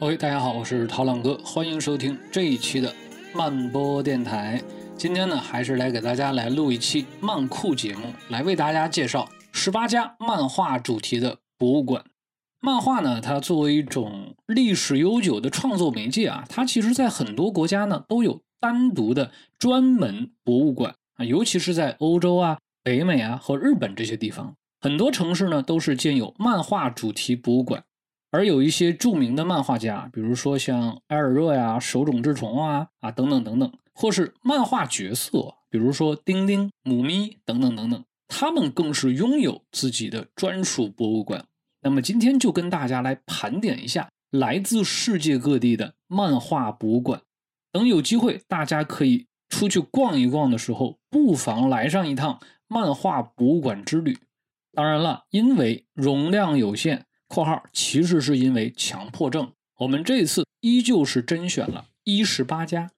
喂，大家好，我是涛浪哥，欢迎收听这一期的慢播电台。今天呢，还是来给大家来录一期漫酷节目，来为大家介绍十八家漫画主题的博物馆。漫画呢，它作为一种历史悠久的创作媒介啊，它其实在很多国家呢都有单独的专门博物馆啊，尤其是在欧洲啊、北美啊和日本这些地方，很多城市呢都是建有漫画主题博物馆。而有一些著名的漫画家，比如说像埃尔热呀、手冢治虫啊啊等等等等，或是漫画角色，比如说丁丁、母咪等等等等，他们更是拥有自己的专属博物馆。那么今天就跟大家来盘点一下来自世界各地的漫画博物馆。等有机会大家可以出去逛一逛的时候，不妨来上一趟漫画博物馆之旅。当然了，因为容量有限。括号其实是因为强迫症，我们这次依旧是甄选了一十八家，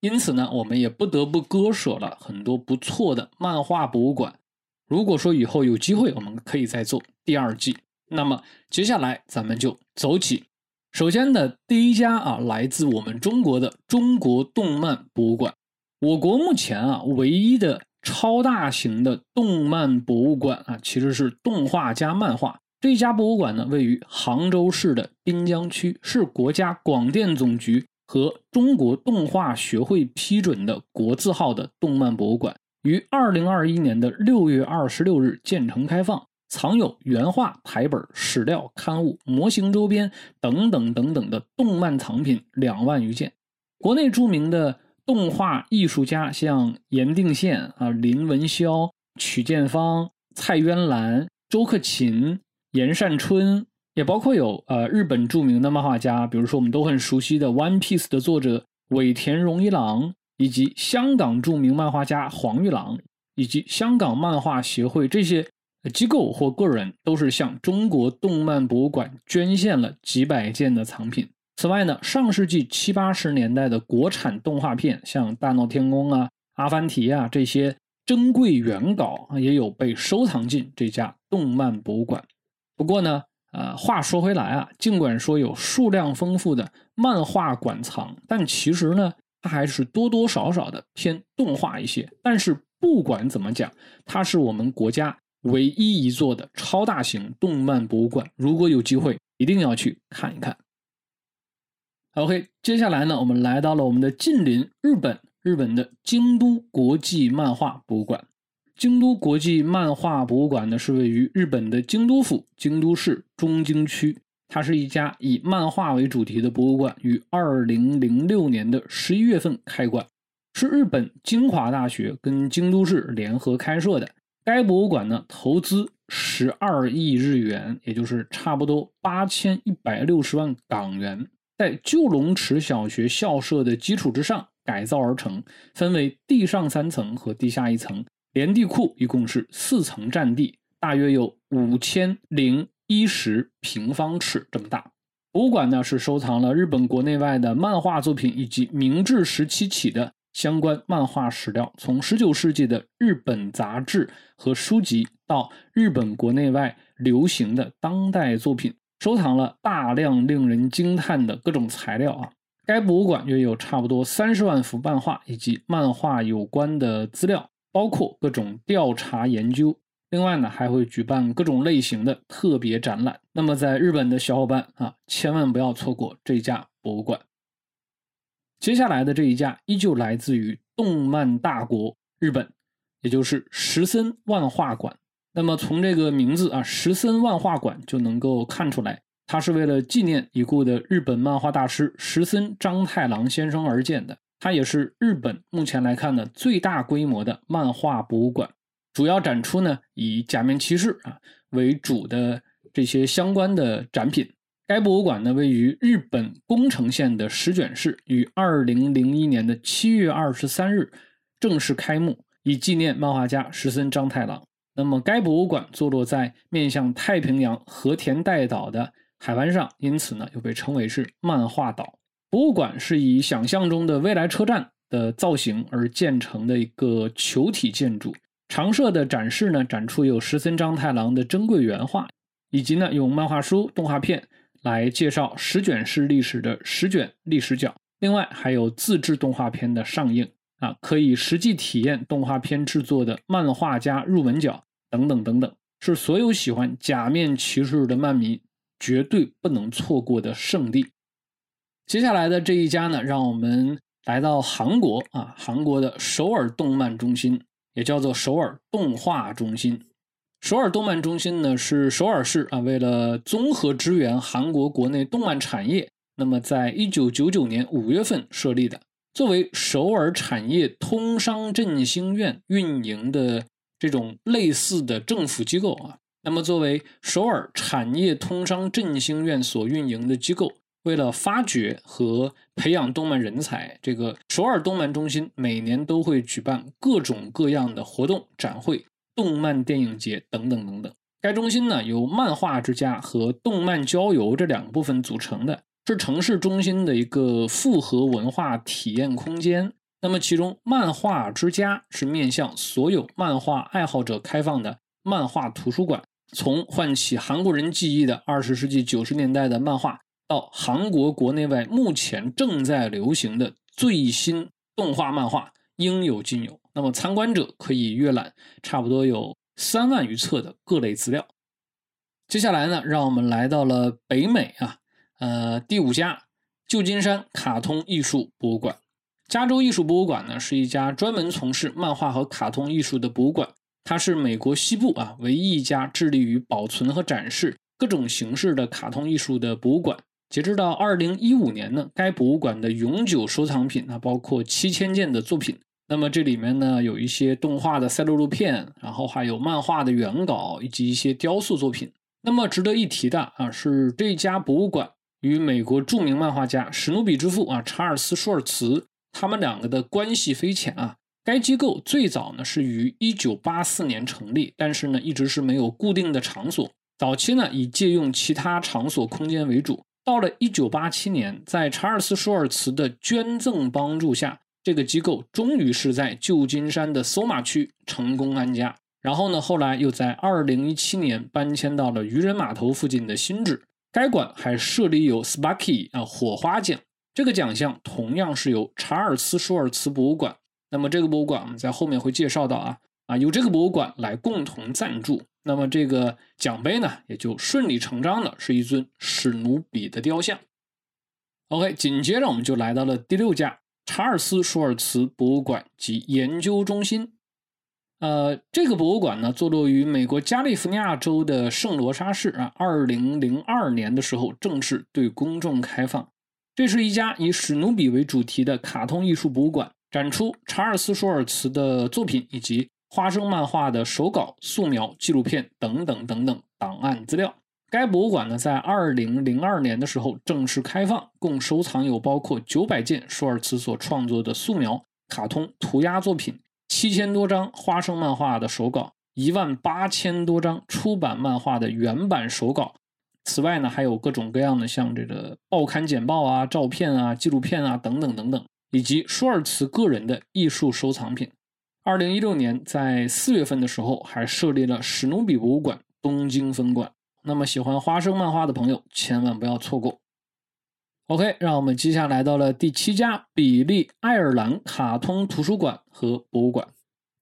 因此呢，我们也不得不割舍了很多不错的漫画博物馆。如果说以后有机会，我们可以再做第二季。那么接下来咱们就走起。首先呢第一家啊，来自我们中国的中国动漫博物馆。我国目前啊唯一的超大型的动漫博物馆啊，其实是动画加漫画。这家博物馆呢，位于杭州市的滨江区，是国家广电总局和中国动画学会批准的国字号的动漫博物馆，于二零二一年的六月二十六日建成开放，藏有原画、台本、史料、刊物、模型周边等等等等的动漫藏品两万余件。国内著名的动画艺术家像严定宪啊、林文霄、曲建芳、蔡渊兰、周克勤。岩善春也包括有呃日本著名的漫画家，比如说我们都很熟悉的《One Piece》的作者尾田荣一郎，以及香港著名漫画家黄玉郎，以及香港漫画协会这些机构或个人，都是向中国动漫博物馆捐献了几百件的藏品。此外呢，上世纪七八十年代的国产动画片，像《大闹天宫》啊、《阿凡提》啊这些珍贵原稿，也有被收藏进这家动漫博物馆。不过呢，呃，话说回来啊，尽管说有数量丰富的漫画馆藏，但其实呢，它还是多多少少的偏动画一些。但是不管怎么讲，它是我们国家唯一一座的超大型动漫博物馆。如果有机会，一定要去看一看。OK，接下来呢，我们来到了我们的近邻日本，日本的京都国际漫画博物馆。京都国际漫画博物馆呢，是位于日本的京都府京都市中京区。它是一家以漫画为主题的博物馆，于二零零六年的十一月份开馆，是日本京华大学跟京都市联合开设的。该博物馆呢，投资十二亿日元，也就是差不多八千一百六十万港元，在旧龙池小学校舍的基础之上改造而成，分为地上三层和地下一层。连地库一共是四层，占地大约有五千零一十平方尺这么大。博物馆呢是收藏了日本国内外的漫画作品以及明治时期起的相关漫画史料，从十九世纪的日本杂志和书籍到日本国内外流行的当代作品，收藏了大量令人惊叹的各种材料啊。该博物馆约有差不多三十万幅漫画以及漫画有关的资料。包括各种调查研究，另外呢还会举办各种类型的特别展览。那么在日本的小伙伴啊，千万不要错过这家博物馆。接下来的这一家依旧来自于动漫大国日本，也就是石森万画馆。那么从这个名字啊，石森万画馆就能够看出来，它是为了纪念已故的日本漫画大师石森章太郎先生而建的。它也是日本目前来看呢最大规模的漫画博物馆，主要展出呢以假面骑士啊为主的这些相关的展品。该博物馆呢位于日本宫城县的石卷市，于二零零一年的七月二十三日正式开幕，以纪念漫画家石森章太郎。那么该博物馆坐落在面向太平洋和田带岛的海湾上，因此呢又被称为是漫画岛。博物馆是以想象中的未来车站的造型而建成的一个球体建筑。常设的展示呢，展出有石森章太郎的珍贵原画，以及呢用漫画书、动画片来介绍十卷式历史的十卷历史角，另外还有自制动画片的上映啊，可以实际体验动画片制作的漫画家入门角等等等等，是所有喜欢假面骑士的漫迷绝对不能错过的圣地。接下来的这一家呢，让我们来到韩国啊，韩国的首尔动漫中心，也叫做首尔动画中心。首尔动漫中心呢，是首尔市啊，为了综合支援韩国国内动漫产业，那么在一九九九年五月份设立的，作为首尔产业通商振兴院运营的这种类似的政府机构啊。那么作为首尔产业通商振兴院所运营的机构，为了发掘和培养动漫人才，这个首尔动漫中心每年都会举办各种各样的活动展会。动漫电影节等等等等，该中心呢由漫画之家和动漫郊游这两个部分组成的，是城市中心的一个复合文化体验空间。那么其中漫画之家是面向所有漫画爱好者开放的漫画图书馆，从唤起韩国人记忆的二十世纪九十年代的漫画，到韩国国内外目前正在流行的最新动画漫画，应有尽有。那么参观者可以阅览差不多有三万余册的各类资料。接下来呢，让我们来到了北美啊，呃，第五家旧金山卡通艺术博物馆。加州艺术博物馆呢，是一家专门从事漫画和卡通艺术的博物馆，它是美国西部啊唯一一家致力于保存和展示各种形式的卡通艺术的博物馆。截止到二零一五年呢，该博物馆的永久收藏品呢，包括七千件的作品。那么这里面呢，有一些动画的赛璐璐片，然后还有漫画的原稿，以及一些雕塑作品。那么值得一提的啊，是这家博物馆与美国著名漫画家史努比之父啊查尔斯舒尔茨他们两个的关系匪浅啊。该机构最早呢是于1984年成立，但是呢一直是没有固定的场所。早期呢以借用其他场所空间为主。到了1987年，在查尔斯舒尔茨的捐赠帮助下。这个机构终于是在旧金山的索马区成功安家，然后呢，后来又在二零一七年搬迁到了渔人码头附近的新址。该馆还设立有 Sparky 啊火花奖，这个奖项同样是由查尔斯舒尔茨博物馆。那么这个博物馆我们在后面会介绍到啊啊，由这个博物馆来共同赞助。那么这个奖杯呢，也就顺理成章的是一尊史努比的雕像。OK，紧接着我们就来到了第六家。查尔斯·舒尔茨博物馆及研究中心，呃，这个博物馆呢，坐落于美国加利福尼亚州的圣罗莎市啊。二零零二年的时候，正式对公众开放。这是一家以史努比为主题的卡通艺术博物馆，展出查尔斯·舒尔茨的作品以及花生漫画的手稿、素描、纪录片等等等等档案资料。该博物馆呢，在二零零二年的时候正式开放，共收藏有包括九百件舒尔茨所创作的素描、卡通、涂鸦作品，七千多张花生漫画的手稿，一万八千多张出版漫画的原版手稿。此外呢，还有各种各样的像这个报刊简报啊、照片啊、纪录片啊等等等等，以及舒尔茨个人的艺术收藏品。二零一六年在四月份的时候，还设立了史努比博物馆东京分馆。那么喜欢花生漫画的朋友千万不要错过。OK，让我们接下来到了第七家比利爱尔兰卡通图书馆和博物馆。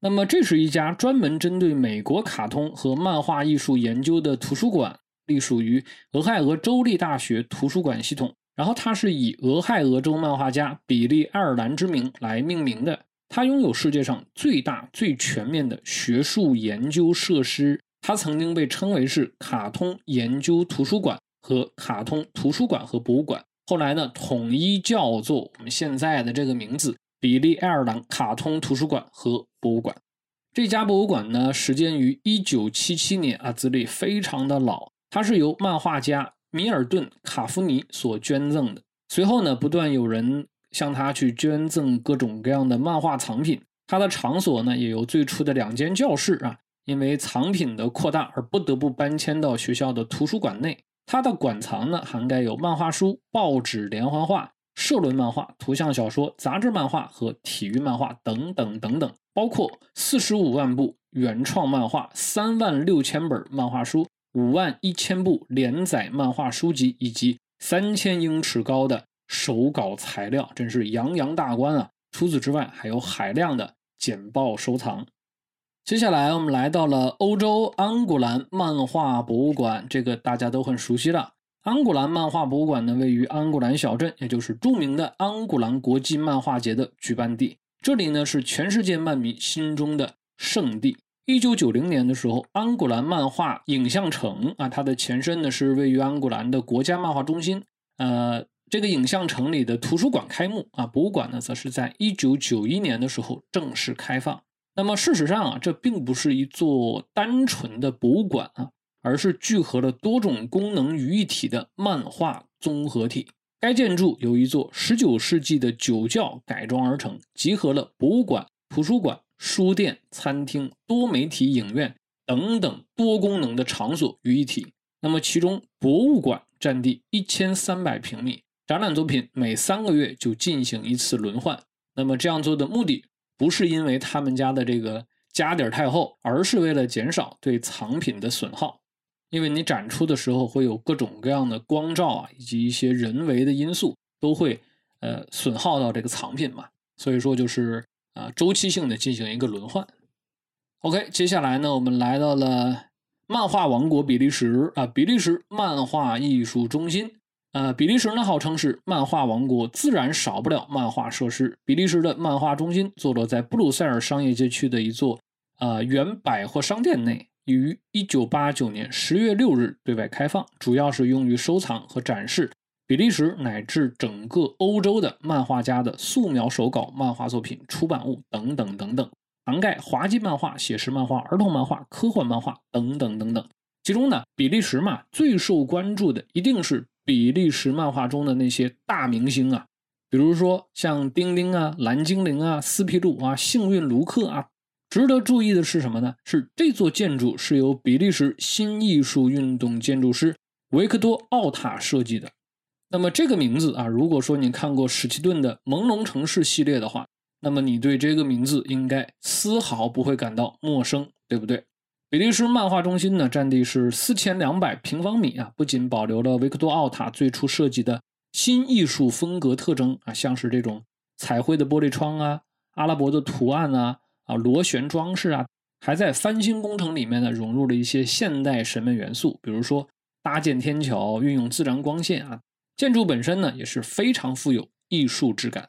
那么这是一家专门针对美国卡通和漫画艺术研究的图书馆，隶属于俄亥俄州立大学图书馆系统。然后它是以俄亥俄州漫画家比利爱尔兰之名来命名的。它拥有世界上最大最全面的学术研究设施。它曾经被称为是卡通研究图书馆和卡通图书馆和博物馆，后来呢统一叫做我们现在的这个名字——比利爱尔兰卡通图书馆和博物馆。这家博物馆呢始建于1977年啊，资历非常的老。它是由漫画家米尔顿·卡夫尼所捐赠的。随后呢，不断有人向他去捐赠各种各样的漫画藏品。他的场所呢，也由最初的两间教室啊。因为藏品的扩大而不得不搬迁到学校的图书馆内。他的馆藏呢，涵盖有漫画书、报纸连环画、社论漫画、图像小说、杂志漫画和体育漫画等等等等，包括四十五万部原创漫画、三万六千本漫画书、五万一千部连载漫画书籍以及三千英尺高的手稿材料，真是洋洋大观啊！除此之外，还有海量的简报收藏。接下来，我们来到了欧洲安古兰漫画博物馆，这个大家都很熟悉了。安古兰漫画博物馆呢，位于安古兰小镇，也就是著名的安古兰国际漫画节的举办地。这里呢，是全世界漫迷心中的圣地。一九九零年的时候，安古兰漫画影像城啊，它的前身呢是位于安古兰的国家漫画中心。呃，这个影像城里的图书馆开幕啊，博物馆呢则是在一九九一年的时候正式开放。那么事实上啊，这并不是一座单纯的博物馆啊，而是聚合了多种功能于一体的漫画综合体。该建筑由一座十九世纪的酒窖改装而成，集合了博物馆、图书馆。书店、餐厅、多媒体影院等等多功能的场所于一体。那么，其中博物馆占地一千三百平米，展览作品每三个月就进行一次轮换。那么这样做的目的不是因为他们家的这个家底儿太厚，而是为了减少对藏品的损耗。因为你展出的时候会有各种各样的光照啊，以及一些人为的因素都会呃损耗到这个藏品嘛。所以说就是。啊，周期性的进行一个轮换。OK，接下来呢，我们来到了漫画王国比利时啊，比利时漫画艺术中心。呃，比利时呢号称是漫画王国，自然少不了漫画设施。比利时的漫画中心坐落在布鲁塞尔商业街区的一座呃原百货商店内，于1989年10月6日对外开放，主要是用于收藏和展示。比利时乃至整个欧洲的漫画家的素描手稿漫画作品、出版物等等等等，涵盖滑稽漫画、写实漫画、儿童漫画、科幻漫画等等等等。其中呢，比利时嘛最受关注的一定是比利时漫画中的那些大明星啊，比如说像丁丁啊、蓝精灵啊、斯皮鲁啊、幸运卢克啊。值得注意的是什么呢？是这座建筑是由比利时新艺术运动建筑师维克多·奥塔设计的。那么这个名字啊，如果说你看过史奇顿的《朦胧城市》系列的话，那么你对这个名字应该丝毫不会感到陌生，对不对？比利时漫画中心呢，占地是四千两百平方米啊，不仅保留了维克多·奥塔最初设计的新艺术风格特征啊，像是这种彩绘的玻璃窗啊、阿拉伯的图案啊、啊螺旋装饰啊，还在翻新工程里面呢，融入了一些现代审美元素，比如说搭建天桥、运用自然光线啊。建筑本身呢也是非常富有艺术质感，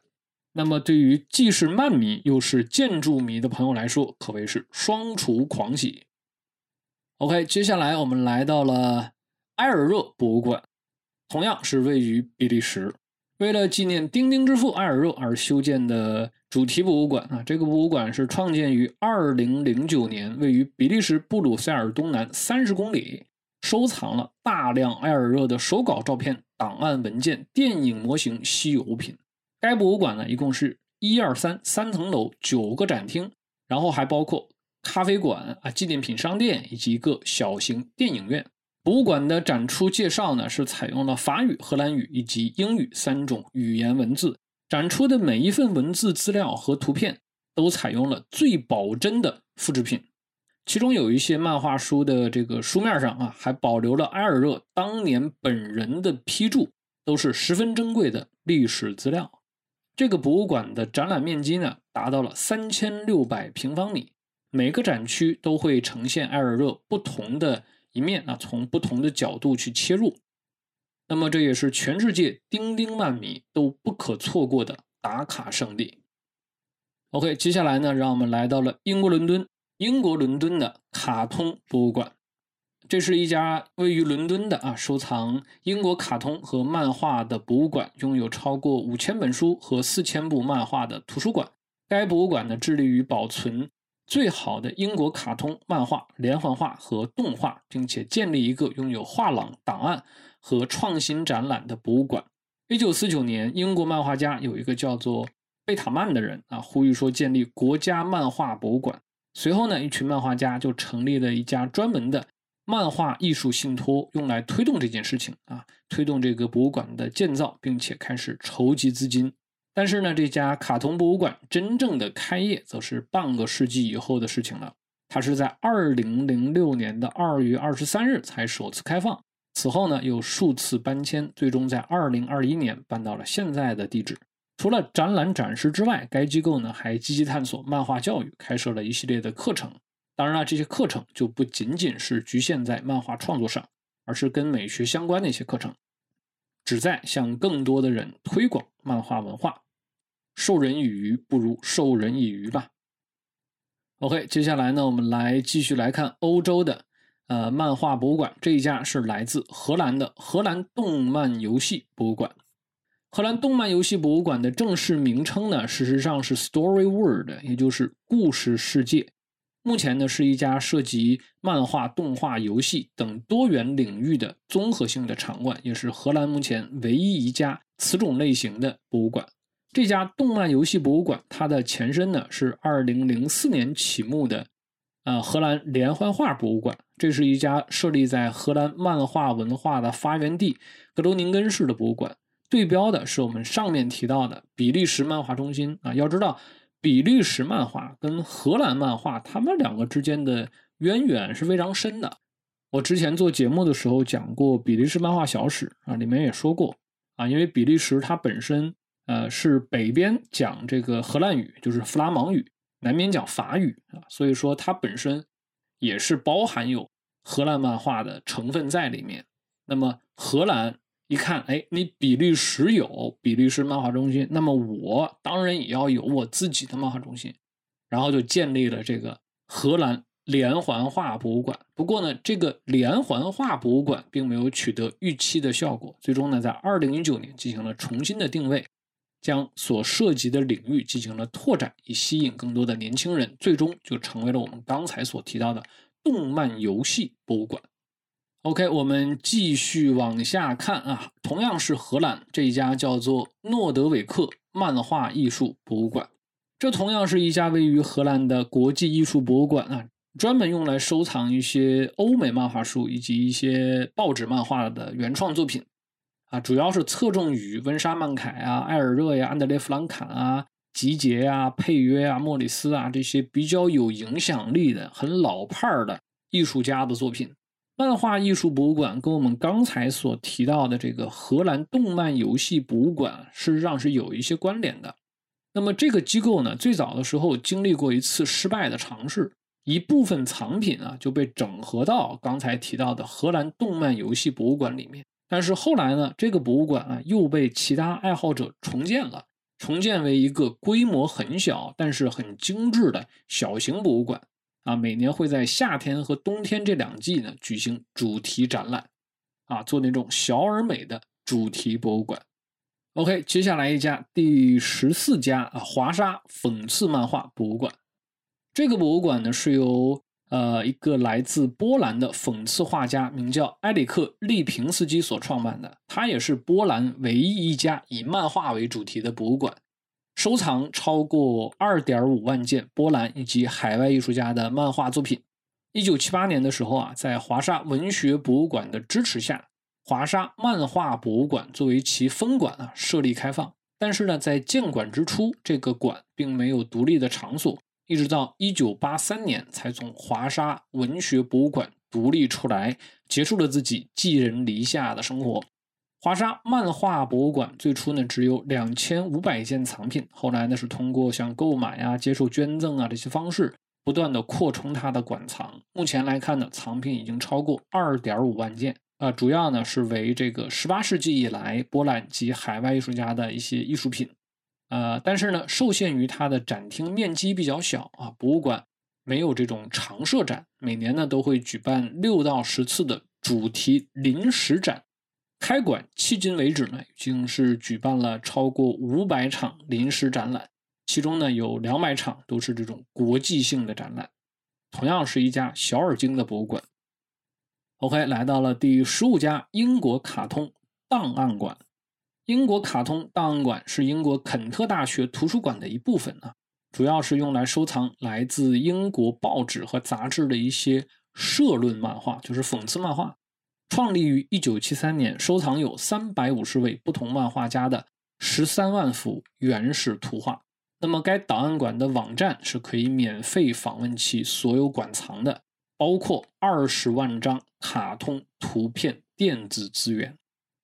那么对于既是漫迷又是建筑迷的朋友来说，可谓是双厨狂喜。OK，接下来我们来到了埃尔热博物馆，同样是位于比利时，为了纪念丁丁之父埃尔热而修建的主题博物馆啊。这个博物馆是创建于2009年，位于比利时布鲁塞尔东南三十公里。收藏了大量埃尔热的手稿照片、档案文件、电影模型、稀有物品。该博物馆呢，一共是一二三三层楼，九个展厅，然后还包括咖啡馆啊、纪念品商店以及一个小型电影院。博物馆的展出介绍呢，是采用了法语、荷兰语以及英语三种语言文字。展出的每一份文字资料和图片都采用了最保真的复制品。其中有一些漫画书的这个书面上啊，还保留了埃尔热当年本人的批注，都是十分珍贵的历史资料。这个博物馆的展览面积呢，达到了三千六百平方米，每个展区都会呈现埃尔热不同的一面啊，从不同的角度去切入。那么这也是全世界丁丁漫迷都不可错过的打卡圣地。OK，接下来呢，让我们来到了英国伦敦。英国伦敦的卡通博物馆，这是一家位于伦敦的啊，收藏英国卡通和漫画的博物馆，拥有超过五千本书和四千部漫画的图书馆。该博物馆呢，致力于保存最好的英国卡通漫画、连环画和动画，并且建立一个拥有画廊、档案和创新展览的博物馆。一九四九年，英国漫画家有一个叫做贝塔曼的人啊，呼吁说建立国家漫画博物馆。随后呢，一群漫画家就成立了一家专门的漫画艺术信托，用来推动这件事情啊，推动这个博物馆的建造，并且开始筹集资金。但是呢，这家卡通博物馆真正的开业，则是半个世纪以后的事情了。它是在二零零六年的二月二十三日才首次开放，此后呢又数次搬迁，最终在二零二一年搬到了现在的地址。除了展览展示之外，该机构呢还积极探索漫画教育，开设了一系列的课程。当然了，这些课程就不仅仅是局限在漫画创作上，而是跟美学相关的一些课程，旨在向更多的人推广漫画文化。授人以鱼不如授人以渔吧。OK，接下来呢，我们来继续来看欧洲的呃漫画博物馆。这一家是来自荷兰的荷兰动漫游戏博物馆。荷兰动漫游戏博物馆的正式名称呢，事实上是 Story World，也就是故事世界。目前呢，是一家涉及漫画、动画、游戏等多元领域的综合性的场馆，也是荷兰目前唯一一家此种类型的博物馆。这家动漫游戏博物馆，它的前身呢是2004年启幕的，呃，荷兰连环画博物馆。这是一家设立在荷兰漫画文化的发源地格罗宁根市的博物馆。对标的是我们上面提到的比利时漫画中心啊。要知道，比利时漫画跟荷兰漫画，他们两个之间的渊源是非常深的。我之前做节目的时候讲过比利时漫画小史啊，里面也说过啊，因为比利时它本身。呃，是北边讲这个荷兰语，就是弗拉芒语，南边讲法语啊，所以说它本身也是包含有荷兰漫画的成分在里面。那么荷兰一看，哎，你比利时有比利时漫画中心，那么我当然也要有我自己的漫画中心，然后就建立了这个荷兰连环画博物馆。不过呢，这个连环画博物馆并没有取得预期的效果，最终呢，在二零一九年进行了重新的定位。将所涉及的领域进行了拓展，以吸引更多的年轻人，最终就成为了我们刚才所提到的动漫游戏博物馆。OK，我们继续往下看啊，同样是荷兰这一家叫做诺德韦克漫画艺术博物馆，这同样是一家位于荷兰的国际艺术博物馆啊，专门用来收藏一些欧美漫画书以及一些报纸漫画的原创作品。啊，主要是侧重于温莎曼凯啊、艾尔热呀、安德烈弗兰坎啊、吉杰呀、佩约啊、莫里斯啊这些比较有影响力的、很老派的艺术家的作品。漫画艺术博物馆跟我们刚才所提到的这个荷兰动漫游戏博物馆事实上是有一些关联的。那么这个机构呢，最早的时候经历过一次失败的尝试，一部分藏品啊就被整合到刚才提到的荷兰动漫游戏博物馆里面。但是后来呢，这个博物馆啊又被其他爱好者重建了，重建为一个规模很小但是很精致的小型博物馆啊。每年会在夏天和冬天这两季呢举行主题展览，啊，做那种小而美的主题博物馆。OK，接下来一家第十四家啊，华沙讽刺漫画博物馆。这个博物馆呢是由。呃，一个来自波兰的讽刺画家，名叫埃里克·利平斯基所创办的，他也是波兰唯一一家以漫画为主题的博物馆，收藏超过二点五万件波兰以及海外艺术家的漫画作品。一九七八年的时候啊，在华沙文学博物馆的支持下，华沙漫画博物馆作为其分馆啊设立开放。但是呢，在建馆之初，这个馆并没有独立的场所。一直到一九八三年，才从华沙文学博物馆独立出来，结束了自己寄人篱下的生活。华沙漫画博物馆最初呢只有两千五百件藏品，后来呢是通过像购买呀、接受捐赠啊这些方式，不断的扩充它的馆藏。目前来看呢，藏品已经超过二点五万件，啊，主要呢是为这个十八世纪以来波兰及海外艺术家的一些艺术品。呃，但是呢，受限于它的展厅面积比较小啊，博物馆没有这种常设展，每年呢都会举办六到十次的主题临时展。开馆迄今为止呢，已经是举办了超过五百场临时展览，其中呢有两百场都是这种国际性的展览。同样是一家小而精的博物馆。OK，来到了第十五家英国卡通档案馆。英国卡通档案馆是英国肯特大学图书馆的一部分啊，主要是用来收藏来自英国报纸和杂志的一些社论漫画，就是讽刺漫画。创立于1973年，收藏有350位不同漫画家的13万幅原始图画。那么该档案馆的网站是可以免费访问其所有馆藏的，包括二十万张卡通图片电子资源。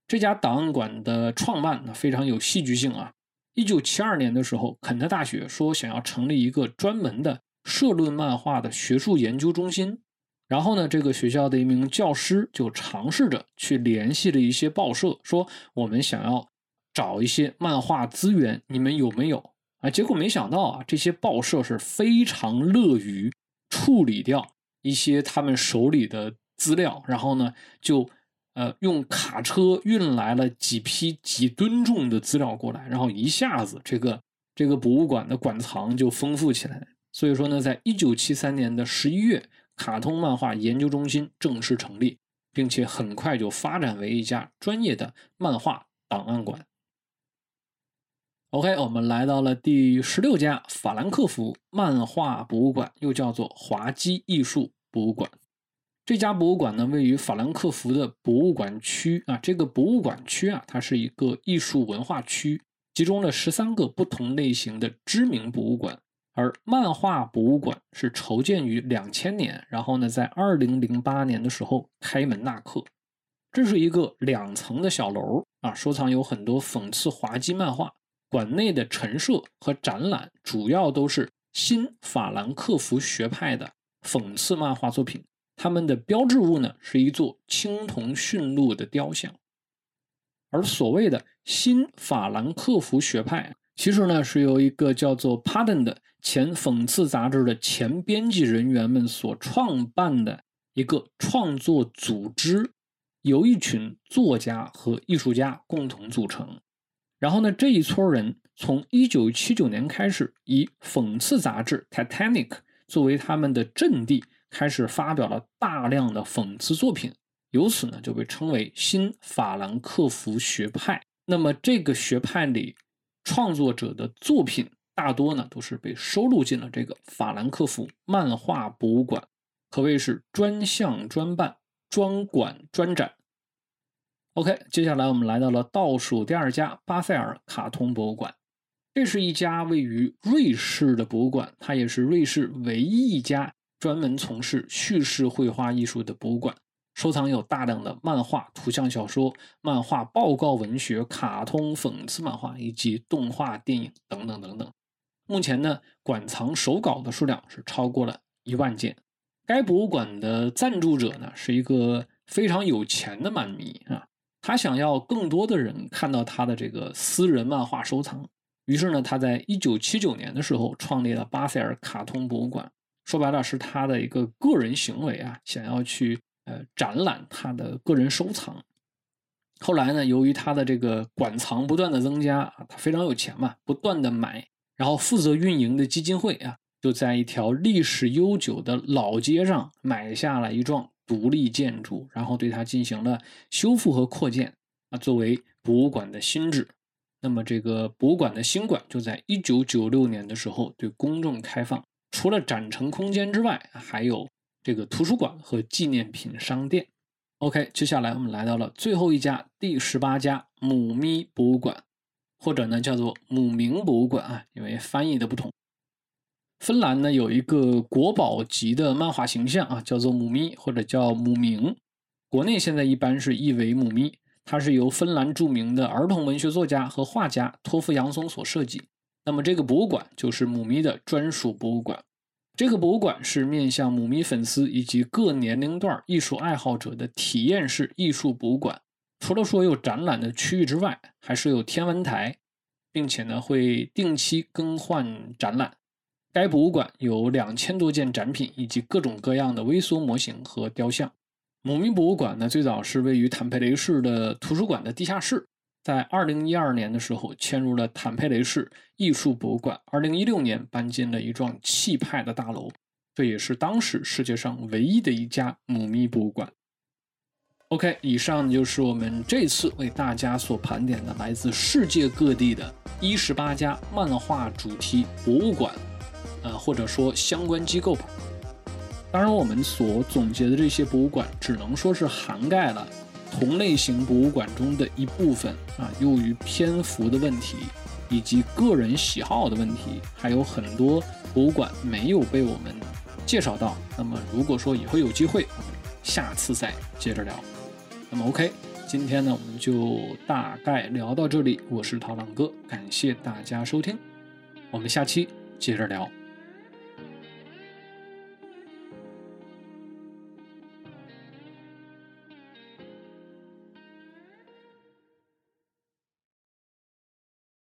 这家档案馆的创办呢非常有戏剧性啊！一九七二年的时候，肯特大学说想要成立一个专门的社论漫画的学术研究中心。然后呢，这个学校的一名教师就尝试着去联系了一些报社，说我们想要找一些漫画资源，你们有没有啊？结果没想到啊，这些报社是非常乐于处理掉一些他们手里的资料，然后呢，就呃用卡车运来了几批几吨重的资料过来，然后一下子这个这个博物馆的馆藏就丰富起来。所以说呢，在一九七三年的十一月。卡通漫画研究中心正式成立，并且很快就发展为一家专业的漫画档案馆。OK，我们来到了第十六家法兰克福漫画博物馆，又叫做滑稽艺术博物馆。这家博物馆呢，位于法兰克福的博物馆区啊。这个博物馆区啊，它是一个艺术文化区，集中了十三个不同类型的知名博物馆。而漫画博物馆是筹建于两千年，然后呢，在二零零八年的时候开门纳客。这是一个两层的小楼啊，收藏有很多讽刺滑稽漫画。馆内的陈设和展览主要都是新法兰克福学派的讽刺漫画作品。他们的标志物呢，是一座青铜驯鹿的雕像。而所谓的新法兰克福学派，其实呢，是由一个叫做 Pardon 的。前讽刺杂志的前编辑人员们所创办的一个创作组织，由一群作家和艺术家共同组成。然后呢，这一撮人从1979年开始，以讽刺杂志《Titanic》作为他们的阵地，开始发表了大量的讽刺作品，由此呢就被称为新法兰克福学派。那么这个学派里创作者的作品。大多呢都是被收录进了这个法兰克福漫画博物馆，可谓是专项专办、专馆专展。OK，接下来我们来到了倒数第二家巴塞尔卡通博物馆，这是一家位于瑞士的博物馆，它也是瑞士唯一一家专门从事叙事绘画艺术的博物馆，收藏有大量的漫画、图像小说、漫画报告文学、卡通讽刺漫画以及动画电影等等等等。目前呢，馆藏手稿的数量是超过了一万件。该博物馆的赞助者呢，是一个非常有钱的漫迷啊，他想要更多的人看到他的这个私人漫画收藏。于是呢，他在一九七九年的时候创立了巴塞尔卡通博物馆。说白了，是他的一个个人行为啊，想要去呃展览他的个人收藏。后来呢，由于他的这个馆藏不断的增加啊，他非常有钱嘛，不断的买。然后负责运营的基金会啊，就在一条历史悠久的老街上买下了一幢独立建筑，然后对它进行了修复和扩建啊，作为博物馆的新址。那么这个博物馆的新馆就在一九九六年的时候对公众开放，除了展陈空间之外，还有这个图书馆和纪念品商店。OK，接下来我们来到了最后一家第十八家母咪博物馆。或者呢，叫做母明博物馆啊，因为翻译的不同。芬兰呢有一个国宝级的漫画形象啊，叫做母咪或者叫母明，国内现在一般是译为母咪。它是由芬兰著名的儿童文学作家和画家托夫杨松所设计。那么这个博物馆就是母咪的专属博物馆。这个博物馆是面向母咪粉丝以及各年龄段艺术爱好者的体验式艺术博物馆。除了说有展览的区域之外，还是有天文台，并且呢会定期更换展览。该博物馆有两千多件展品，以及各种各样的微缩模型和雕像。母咪博物馆呢最早是位于坦佩雷市的图书馆的地下室，在二零一二年的时候迁入了坦佩雷市艺术博物馆，二零一六年搬进了一幢气派的大楼，这也是当时世界上唯一的一家母咪博物馆。OK，以上就是我们这次为大家所盘点的来自世界各地的一十八家漫画主题博物馆，呃，或者说相关机构吧。当然，我们所总结的这些博物馆，只能说是涵盖了同类型博物馆中的一部分啊。由于篇幅的问题，以及个人喜好的问题，还有很多博物馆没有被我们介绍到。那么如果说以后有机会，下次再接着聊。那么 OK，今天呢我们就大概聊到这里。我是陶朗哥，感谢大家收听，我们下期接着聊。